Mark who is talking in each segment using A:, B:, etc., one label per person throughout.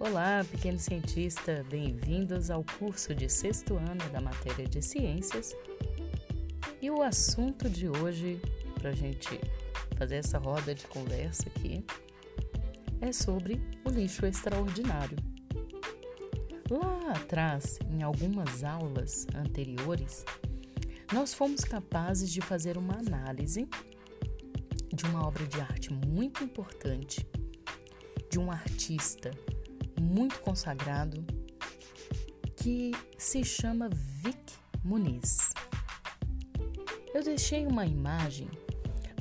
A: Olá, pequeno cientista, bem-vindos ao curso de sexto ano da matéria de ciências. E o assunto de hoje, para a gente fazer essa roda de conversa aqui, é sobre o lixo extraordinário. Lá atrás, em algumas aulas anteriores, nós fomos capazes de fazer uma análise de uma obra de arte muito importante, de um artista muito consagrado que se chama Vic Muniz. Eu deixei uma imagem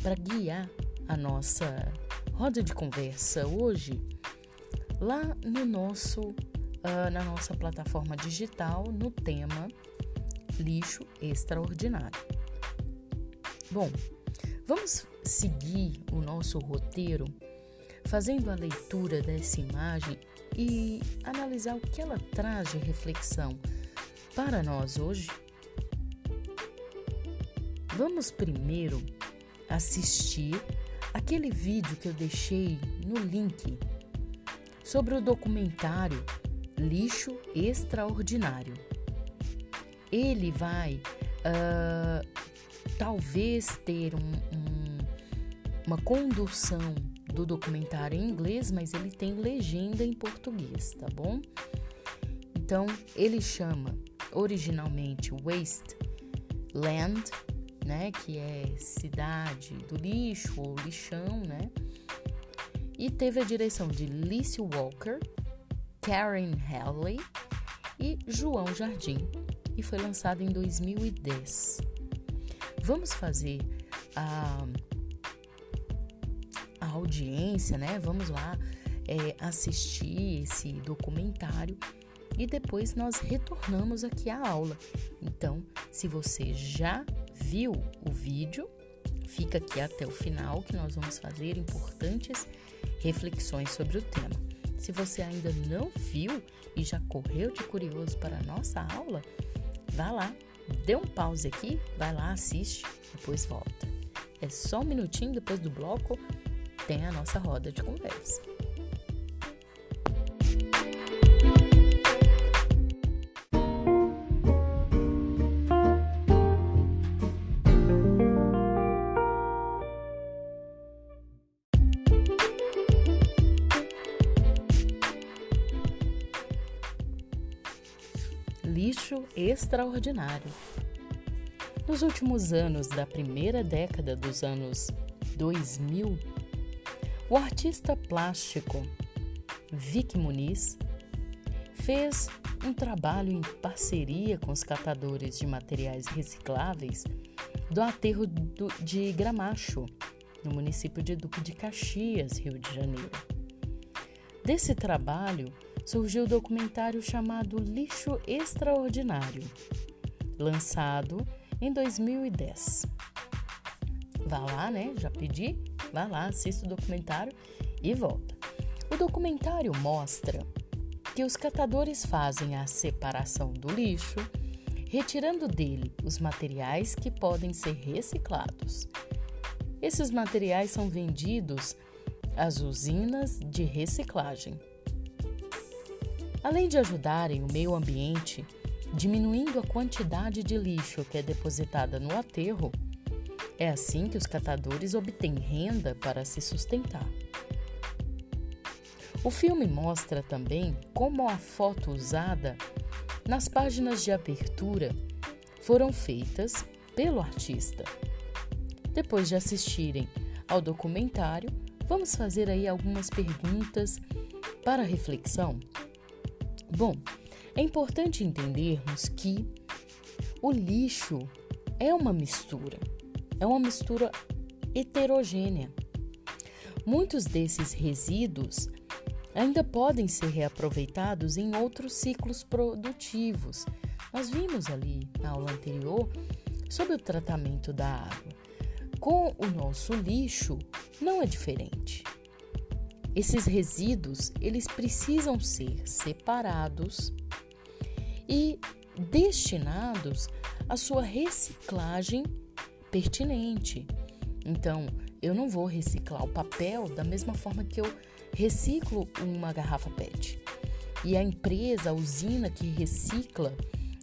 A: para guiar a nossa roda de conversa hoje lá no nosso uh, na nossa plataforma digital no tema lixo extraordinário. Bom, vamos seguir o nosso roteiro fazendo a leitura dessa imagem e analisar o que ela traz de reflexão para nós hoje? Vamos primeiro assistir aquele vídeo que eu deixei no link sobre o documentário Lixo Extraordinário. Ele vai uh, talvez ter um, um, uma condução do documentário em inglês, mas ele tem legenda em português, tá bom? Então, ele chama originalmente Waste Land, né, que é cidade do lixo ou lixão, né? E teve a direção de Lice Walker, Karen Halley e João Jardim e foi lançado em 2010. Vamos fazer a a audiência, né? Vamos lá é, assistir esse documentário e depois nós retornamos aqui à aula. Então, se você já viu o vídeo, fica aqui até o final que nós vamos fazer importantes reflexões sobre o tema. Se você ainda não viu e já correu de curioso para a nossa aula, vá lá, dê um pause aqui, vai lá, assiste, depois volta. É só um minutinho depois do bloco tem a nossa roda de conversa. Lixo extraordinário. Nos últimos anos da primeira década dos anos 2000, o artista plástico Vic Muniz fez um trabalho em parceria com os catadores de materiais recicláveis do aterro de Gramacho, no município de Duque de Caxias, Rio de Janeiro. Desse trabalho surgiu o documentário chamado Lixo Extraordinário, lançado em 2010. Vá lá, né? Já pedi Vá lá, assista o documentário e volta. O documentário mostra que os catadores fazem a separação do lixo, retirando dele os materiais que podem ser reciclados. Esses materiais são vendidos às usinas de reciclagem. Além de ajudarem o meio ambiente, diminuindo a quantidade de lixo que é depositada no aterro, é assim que os catadores obtêm renda para se sustentar. O filme mostra também como a foto usada nas páginas de abertura foram feitas pelo artista. Depois de assistirem ao documentário, vamos fazer aí algumas perguntas para reflexão. Bom, é importante entendermos que o lixo é uma mistura é uma mistura heterogênea. Muitos desses resíduos ainda podem ser reaproveitados em outros ciclos produtivos. Nós vimos ali na aula anterior sobre o tratamento da água. Com o nosso lixo não é diferente. Esses resíduos, eles precisam ser separados e destinados à sua reciclagem pertinente. Então, eu não vou reciclar o papel da mesma forma que eu reciclo uma garrafa PET. E a empresa, a usina que recicla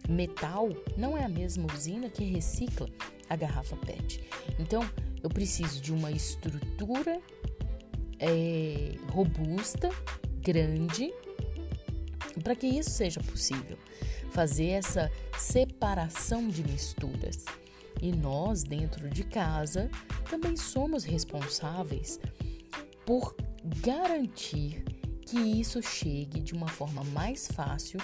A: metal, não é a mesma usina que recicla a garrafa PET. Então, eu preciso de uma estrutura é, robusta, grande, para que isso seja possível. Fazer essa separação de misturas. E nós, dentro de casa, também somos responsáveis por garantir que isso chegue de uma forma mais fácil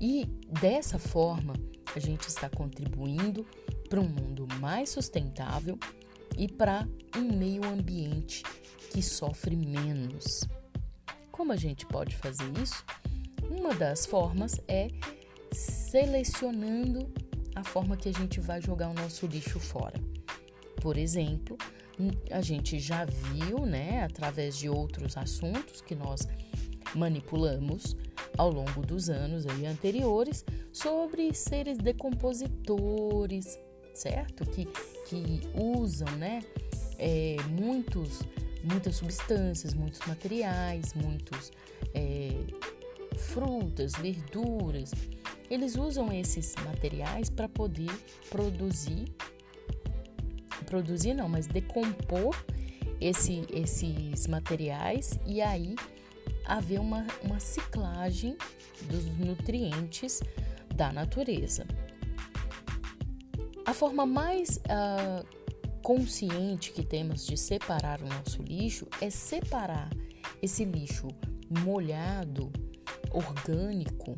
A: e dessa forma a gente está contribuindo para um mundo mais sustentável e para um meio ambiente que sofre menos. Como a gente pode fazer isso? Uma das formas é selecionando a forma que a gente vai jogar o nosso lixo fora. Por exemplo, a gente já viu, né, através de outros assuntos que nós manipulamos ao longo dos anos aí anteriores sobre seres decompositores, certo? Que, que usam, né, é, muitos, muitas substâncias, muitos materiais, muitos é, frutas, verduras. Eles usam esses materiais para poder produzir, produzir não, mas decompor esse, esses materiais e aí haver uma, uma ciclagem dos nutrientes da natureza. A forma mais uh, consciente que temos de separar o nosso lixo é separar esse lixo molhado, orgânico,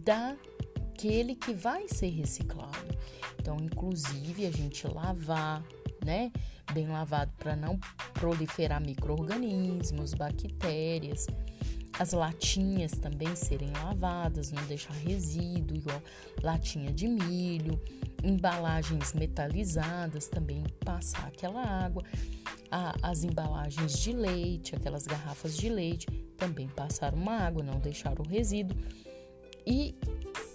A: daquele que vai ser reciclado. Então, inclusive, a gente lavar, né? Bem lavado para não proliferar micro-organismos, bactérias. As latinhas também serem lavadas, não deixar resíduo, igual latinha de milho. Embalagens metalizadas também passar aquela água. as embalagens de leite, aquelas garrafas de leite, também passar uma água, não deixar o resíduo. E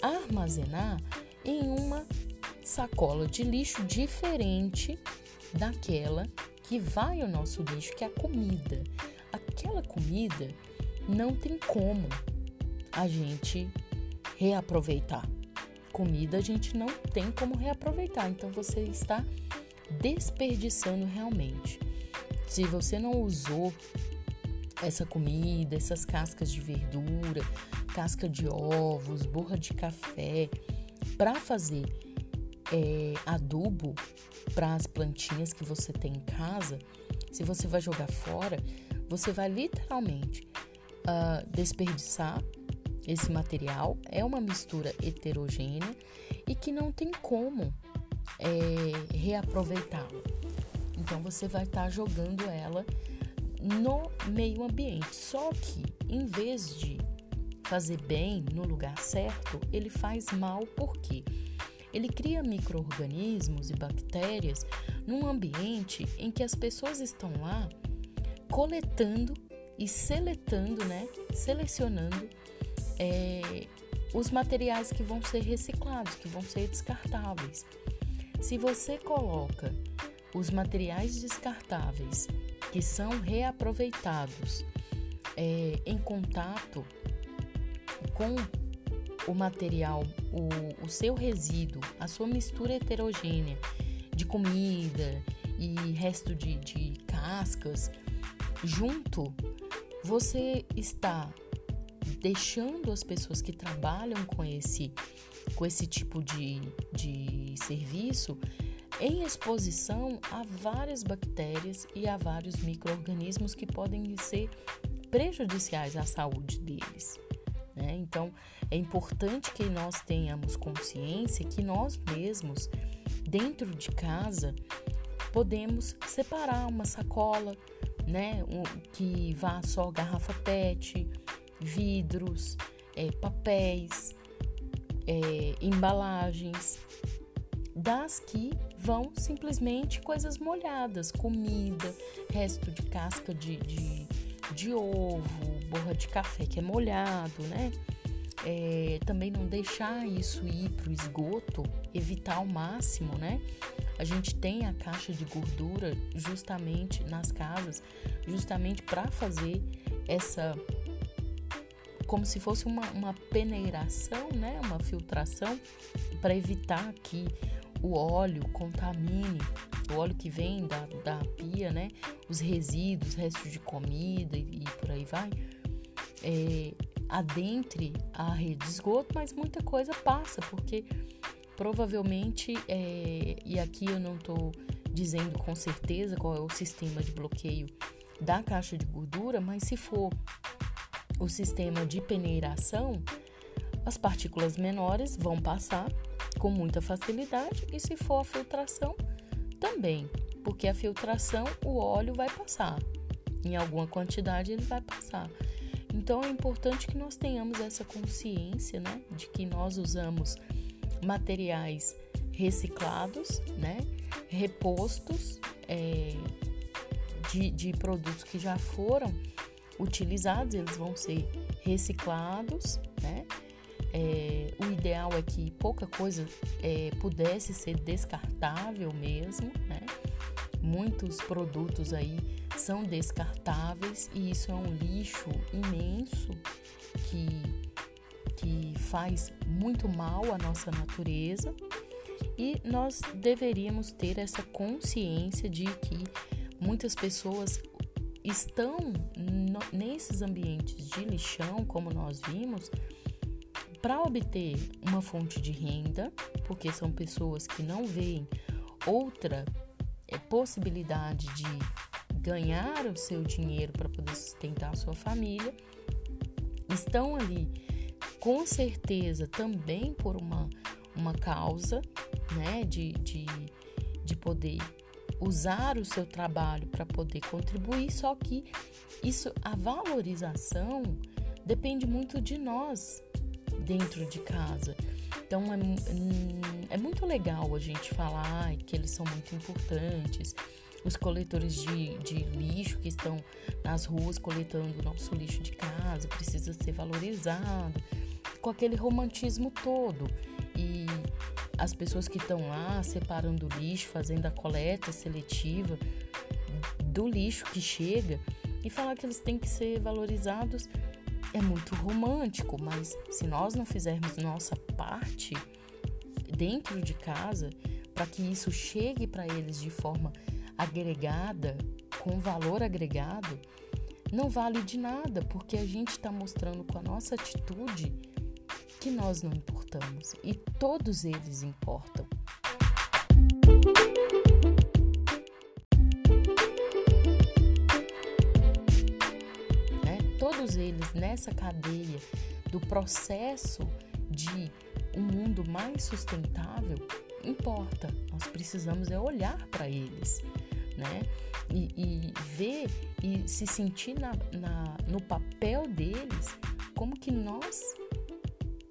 A: armazenar em uma sacola de lixo diferente daquela que vai ao nosso lixo, que é a comida. Aquela comida não tem como a gente reaproveitar. Comida a gente não tem como reaproveitar, então você está desperdiçando realmente. Se você não usou essa comida, essas cascas de verdura, casca de ovos, borra de café, para fazer é, adubo para as plantinhas que você tem em casa, se você vai jogar fora, você vai literalmente uh, desperdiçar esse material. É uma mistura heterogênea e que não tem como é, reaproveitá-la. Então você vai estar tá jogando ela no meio ambiente. Só que em vez de fazer bem no lugar certo, ele faz mal porque ele cria micro-organismos e bactérias num ambiente em que as pessoas estão lá coletando e seletando, né? Selecionando é, os materiais que vão ser reciclados, que vão ser descartáveis. Se você coloca os materiais descartáveis que são reaproveitados é, em contato com o material, o, o seu resíduo, a sua mistura heterogênea de comida e resto de, de cascas junto, você está deixando as pessoas que trabalham com esse, com esse tipo de, de serviço em exposição a várias bactérias e a vários micro-organismos que podem ser prejudiciais à saúde deles. Né? Então, é importante que nós tenhamos consciência que nós mesmos, dentro de casa, podemos separar uma sacola, né, um, que vá só garrafa PET, vidros, é, papéis, é, embalagens, das que vão simplesmente coisas molhadas, comida, resto de casca de, de, de ovo, borra de café que é molhado, né? É, também não deixar isso ir para o esgoto, evitar ao máximo, né? A gente tem a caixa de gordura justamente nas casas, justamente para fazer essa como se fosse uma, uma peneiração, né? Uma filtração para evitar que o óleo contamine, o óleo que vem da, da pia, né? Os resíduos, restos de comida e, e por aí vai, é, adentre a rede de esgoto, mas muita coisa passa, porque provavelmente, é, e aqui eu não estou dizendo com certeza qual é o sistema de bloqueio da caixa de gordura, mas se for o sistema de peneiração, as partículas menores vão passar com muita facilidade e se for a filtração, também, porque a filtração o óleo vai passar. Em alguma quantidade ele vai passar. Então é importante que nós tenhamos essa consciência, né, de que nós usamos materiais reciclados, né, repostos é, de, de produtos que já foram utilizados, eles vão ser reciclados, né? É, o ideal é que pouca coisa é, pudesse ser descartável mesmo, né? Muitos produtos aí são descartáveis e isso é um lixo imenso que, que faz muito mal à nossa natureza. E nós deveríamos ter essa consciência de que muitas pessoas estão no, nesses ambientes de lixão, como nós vimos, para obter uma fonte de renda, porque são pessoas que não veem outra é, possibilidade de ganhar o seu dinheiro para poder sustentar a sua família, estão ali com certeza também por uma, uma causa né, de, de, de poder usar o seu trabalho para poder contribuir, só que isso, a valorização depende muito de nós dentro de casa. Então é, é muito legal a gente falar que eles são muito importantes. Os coletores de, de lixo que estão nas ruas coletando o nosso lixo de casa precisa ser valorizado com aquele romantismo todo. E as pessoas que estão lá separando o lixo, fazendo a coleta seletiva do lixo que chega e falar que eles têm que ser valorizados é muito romântico, mas se nós não fizermos nossa parte dentro de casa para que isso chegue para eles de forma agregada, com valor agregado, não vale de nada, porque a gente está mostrando com a nossa atitude que nós não importamos e todos eles importam. Né? Todos eles nessa cadeia do processo de um mundo mais sustentável importa. Nós precisamos é olhar para eles, né? E, e, ver e se sentir na, na, no papel deles como que nós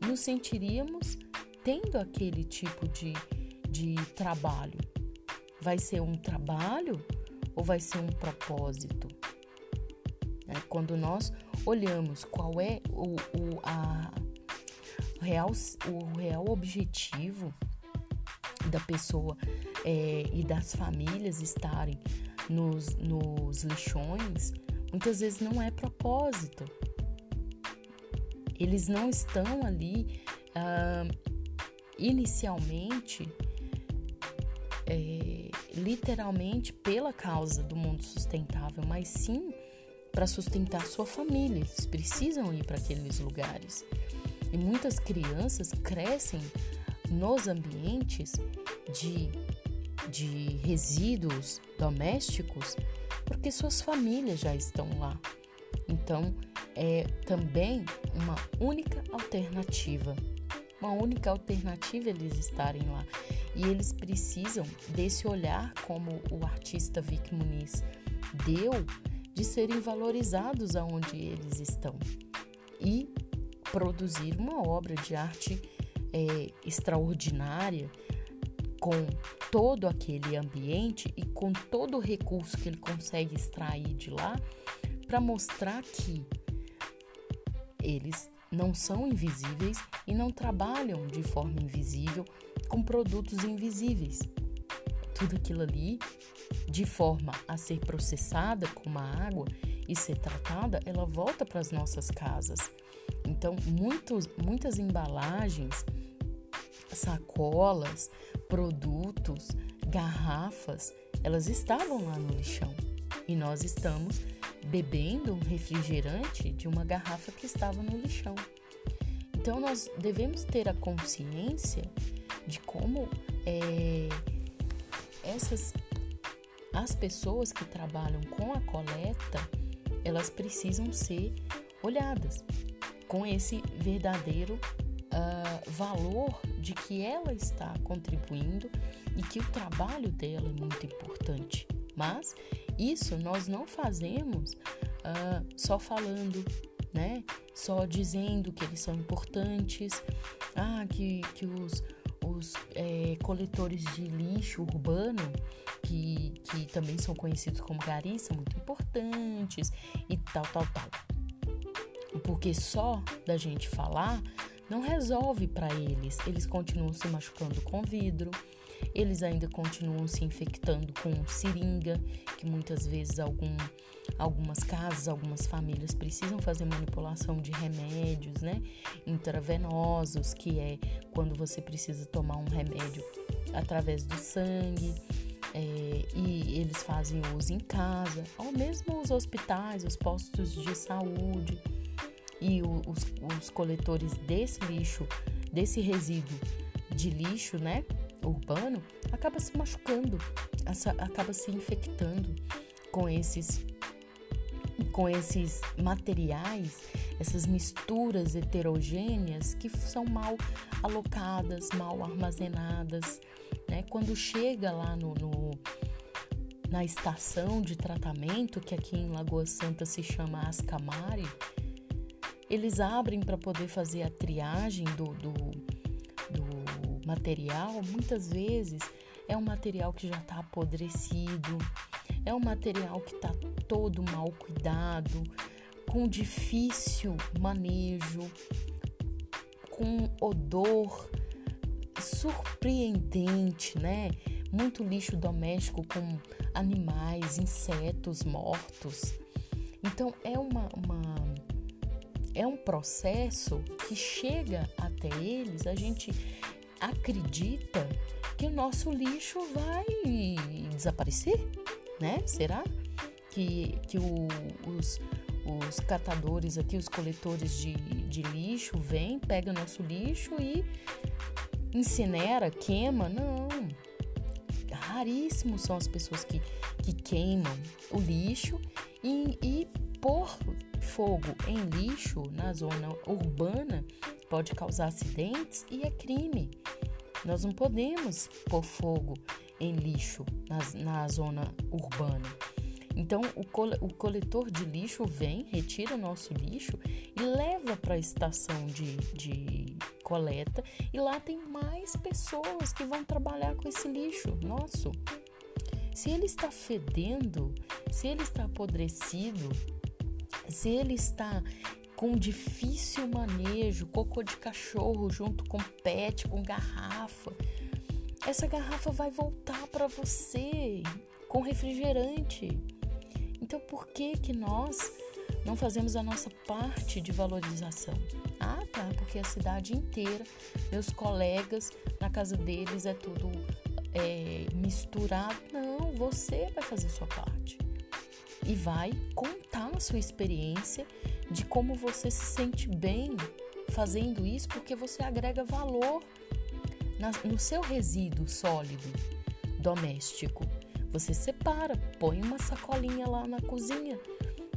A: nos sentiríamos tendo aquele tipo de, de trabalho? Vai ser um trabalho ou vai ser um propósito? É, quando nós olhamos qual é o, o, a, real, o real objetivo da pessoa é, e das famílias estarem nos, nos lixões, muitas vezes não é propósito, eles não estão ali uh, inicialmente, é, literalmente pela causa do mundo sustentável, mas sim para sustentar sua família. Eles precisam ir para aqueles lugares. E muitas crianças crescem nos ambientes de, de resíduos domésticos porque suas famílias já estão lá. Então, é também uma única alternativa. Uma única alternativa eles estarem lá. E eles precisam desse olhar, como o artista Vic Muniz deu, de serem valorizados aonde eles estão. E produzir uma obra de arte é, extraordinária com todo aquele ambiente e com todo o recurso que ele consegue extrair de lá para mostrar que eles não são invisíveis e não trabalham de forma invisível com produtos invisíveis. tudo aquilo ali de forma a ser processada como a água e ser tratada, ela volta para as nossas casas. Então, muitos, muitas embalagens, sacolas, produtos, garrafas, elas estavam lá no lixão e nós estamos bebendo um refrigerante de uma garrafa que estava no lixão. Então, nós devemos ter a consciência de como é, essas as pessoas que trabalham com a coleta elas precisam ser olhadas com esse verdadeiro uh, valor de que ela está contribuindo e que o trabalho dela é muito importante. Mas isso nós não fazemos uh, só falando, né? Só dizendo que eles são importantes, ah, que, que os, os é, coletores de lixo urbano, que, que também são conhecidos como garis, são muito importantes e tal, tal, tal. Porque só da gente falar não resolve para eles. Eles continuam se machucando com vidro, eles ainda continuam se infectando com seringa, que muitas vezes algum, algumas casas, algumas famílias precisam fazer manipulação de remédios, né? Intravenosos, que é quando você precisa tomar um remédio através do sangue. É, e eles fazem uso em casa, ou mesmo os hospitais, os postos de saúde e o, os, os coletores desse lixo, desse resíduo de lixo, né? urbano acaba se machucando, acaba se infectando com esses com esses materiais, essas misturas heterogêneas que são mal alocadas, mal armazenadas, né? Quando chega lá no, no na estação de tratamento, que aqui em Lagoa Santa se chama Ascamari, eles abrem para poder fazer a triagem do, do material, muitas vezes é um material que já está apodrecido, é um material que está todo mal cuidado, com difícil manejo, com odor surpreendente, né? Muito lixo doméstico com animais, insetos mortos. Então é uma, uma é um processo que chega até eles, a gente acredita que o nosso lixo vai desaparecer, né? Será que, que o, os, os catadores aqui, os coletores de, de lixo, vêm, pega nosso lixo e incinera, queima? Não. Raríssimos são as pessoas que, que queimam o lixo e, e pôr fogo em lixo na zona urbana pode causar acidentes e é crime. Nós não podemos pôr fogo em lixo na, na zona urbana. Então, o, o coletor de lixo vem, retira o nosso lixo e leva para a estação de, de coleta, e lá tem mais pessoas que vão trabalhar com esse lixo nosso. Se ele está fedendo, se ele está apodrecido, se ele está com difícil manejo, cocô de cachorro junto com pet, com garrafa. Essa garrafa vai voltar para você com refrigerante. Então, por que que nós não fazemos a nossa parte de valorização? Ah, tá, porque a cidade inteira, meus colegas, na casa deles é tudo é, misturado. Não, você vai fazer sua parte e vai contar a sua experiência de como você se sente bem fazendo isso, porque você agrega valor no seu resíduo sólido doméstico. Você separa, põe uma sacolinha lá na cozinha,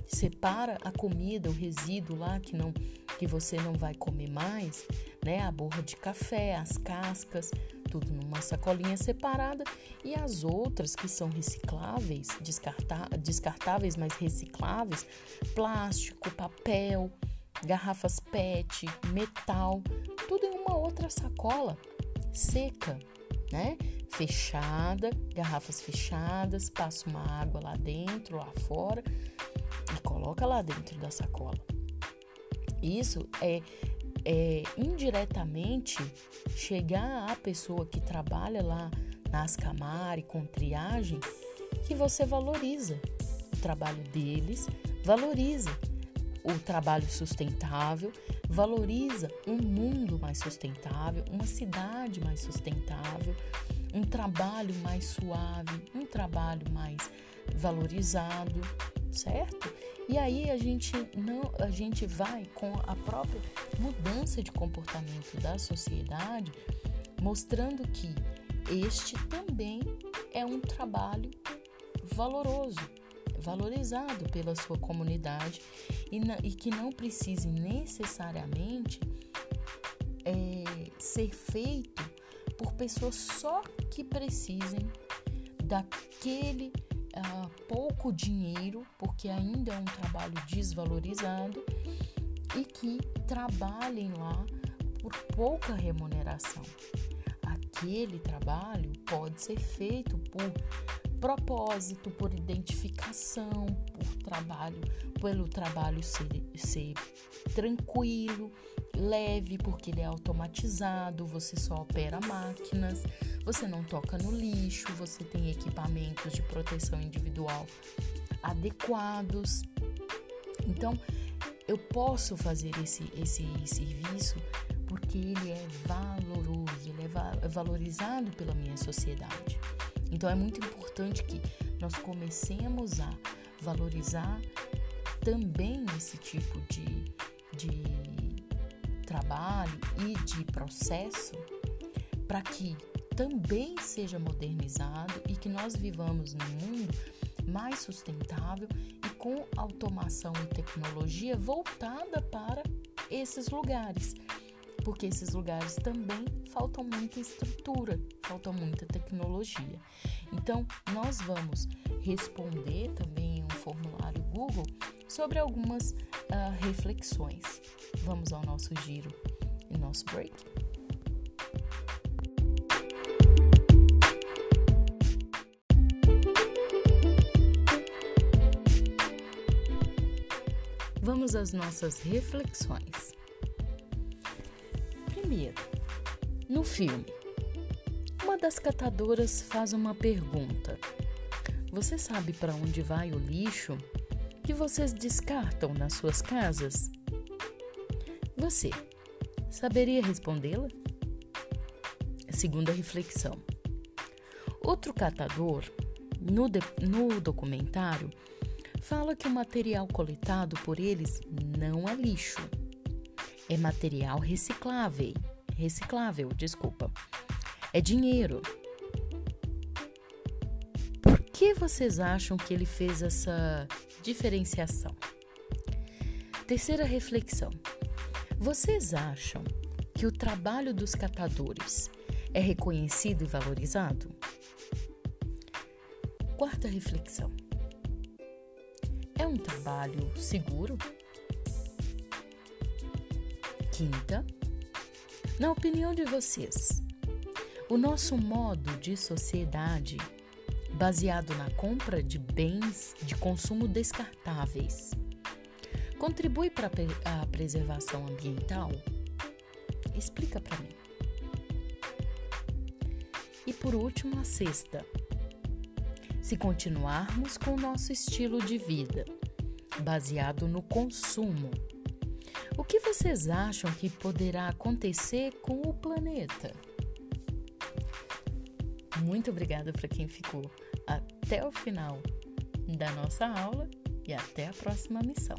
A: separa a comida, o resíduo lá que não que você não vai comer mais, né? A borra de café, as cascas, tudo numa sacolinha separada e as outras que são recicláveis, descartáveis, mas recicláveis, plástico, papel, garrafas PET, metal, tudo em uma outra sacola seca, né? Fechada, garrafas fechadas, passa uma água lá dentro, lá fora e coloca lá dentro da sacola. Isso é é, indiretamente chegar à pessoa que trabalha lá na Ascamari com triagem que você valoriza o trabalho deles, valoriza o trabalho sustentável, valoriza um mundo mais sustentável, uma cidade mais sustentável, um trabalho mais suave, um trabalho mais valorizado, certo? E aí a gente não, a gente vai com a própria mudança de comportamento da sociedade, mostrando que este também é um trabalho valoroso, valorizado pela sua comunidade e, na, e que não precise necessariamente é, ser feito por pessoas só que precisem daquele uh, pouco dinheiro, porque ainda é um trabalho desvalorizado, e que trabalhem lá por pouca remuneração. Aquele trabalho pode ser feito por propósito, por identificação, por trabalho, pelo trabalho ser, ser tranquilo, leve, porque ele é automatizado, você só opera máquinas, você não toca no lixo, você tem equipamentos de proteção individual adequados. Então, eu posso fazer esse, esse serviço porque ele é valoroso, ele é valorizado pela minha sociedade. Então, é muito importante que nós comecemos a valorizar também esse tipo de, de trabalho e de processo para que também seja modernizado e que nós vivamos num mundo mais sustentável e com automação e tecnologia voltada para esses lugares. Porque esses lugares também faltam muita estrutura, falta muita tecnologia. Então, nós vamos responder também em um formulário Google sobre algumas uh, reflexões. Vamos ao nosso giro e nosso break. Vamos às nossas reflexões. Primeiro, no filme, uma das catadoras faz uma pergunta: Você sabe para onde vai o lixo que vocês descartam nas suas casas? Você saberia respondê-la? Segunda reflexão. Outro catador, no, de, no documentário, fala que o material coletado por eles não é lixo, é material reciclável. Reciclável, desculpa. É dinheiro. Que vocês acham que ele fez essa diferenciação? Terceira reflexão. Vocês acham que o trabalho dos catadores é reconhecido e valorizado? Quarta reflexão. É um trabalho seguro? Quinta, na opinião de vocês, o nosso modo de sociedade, baseado na compra de bens de consumo descartáveis, contribui para a preservação ambiental? Explica para mim. E por último, a sexta. Se continuarmos com o nosso estilo de vida, baseado no consumo, o que vocês acham que poderá acontecer com o planeta? Muito obrigada para quem ficou até o final da nossa aula e até a próxima missão.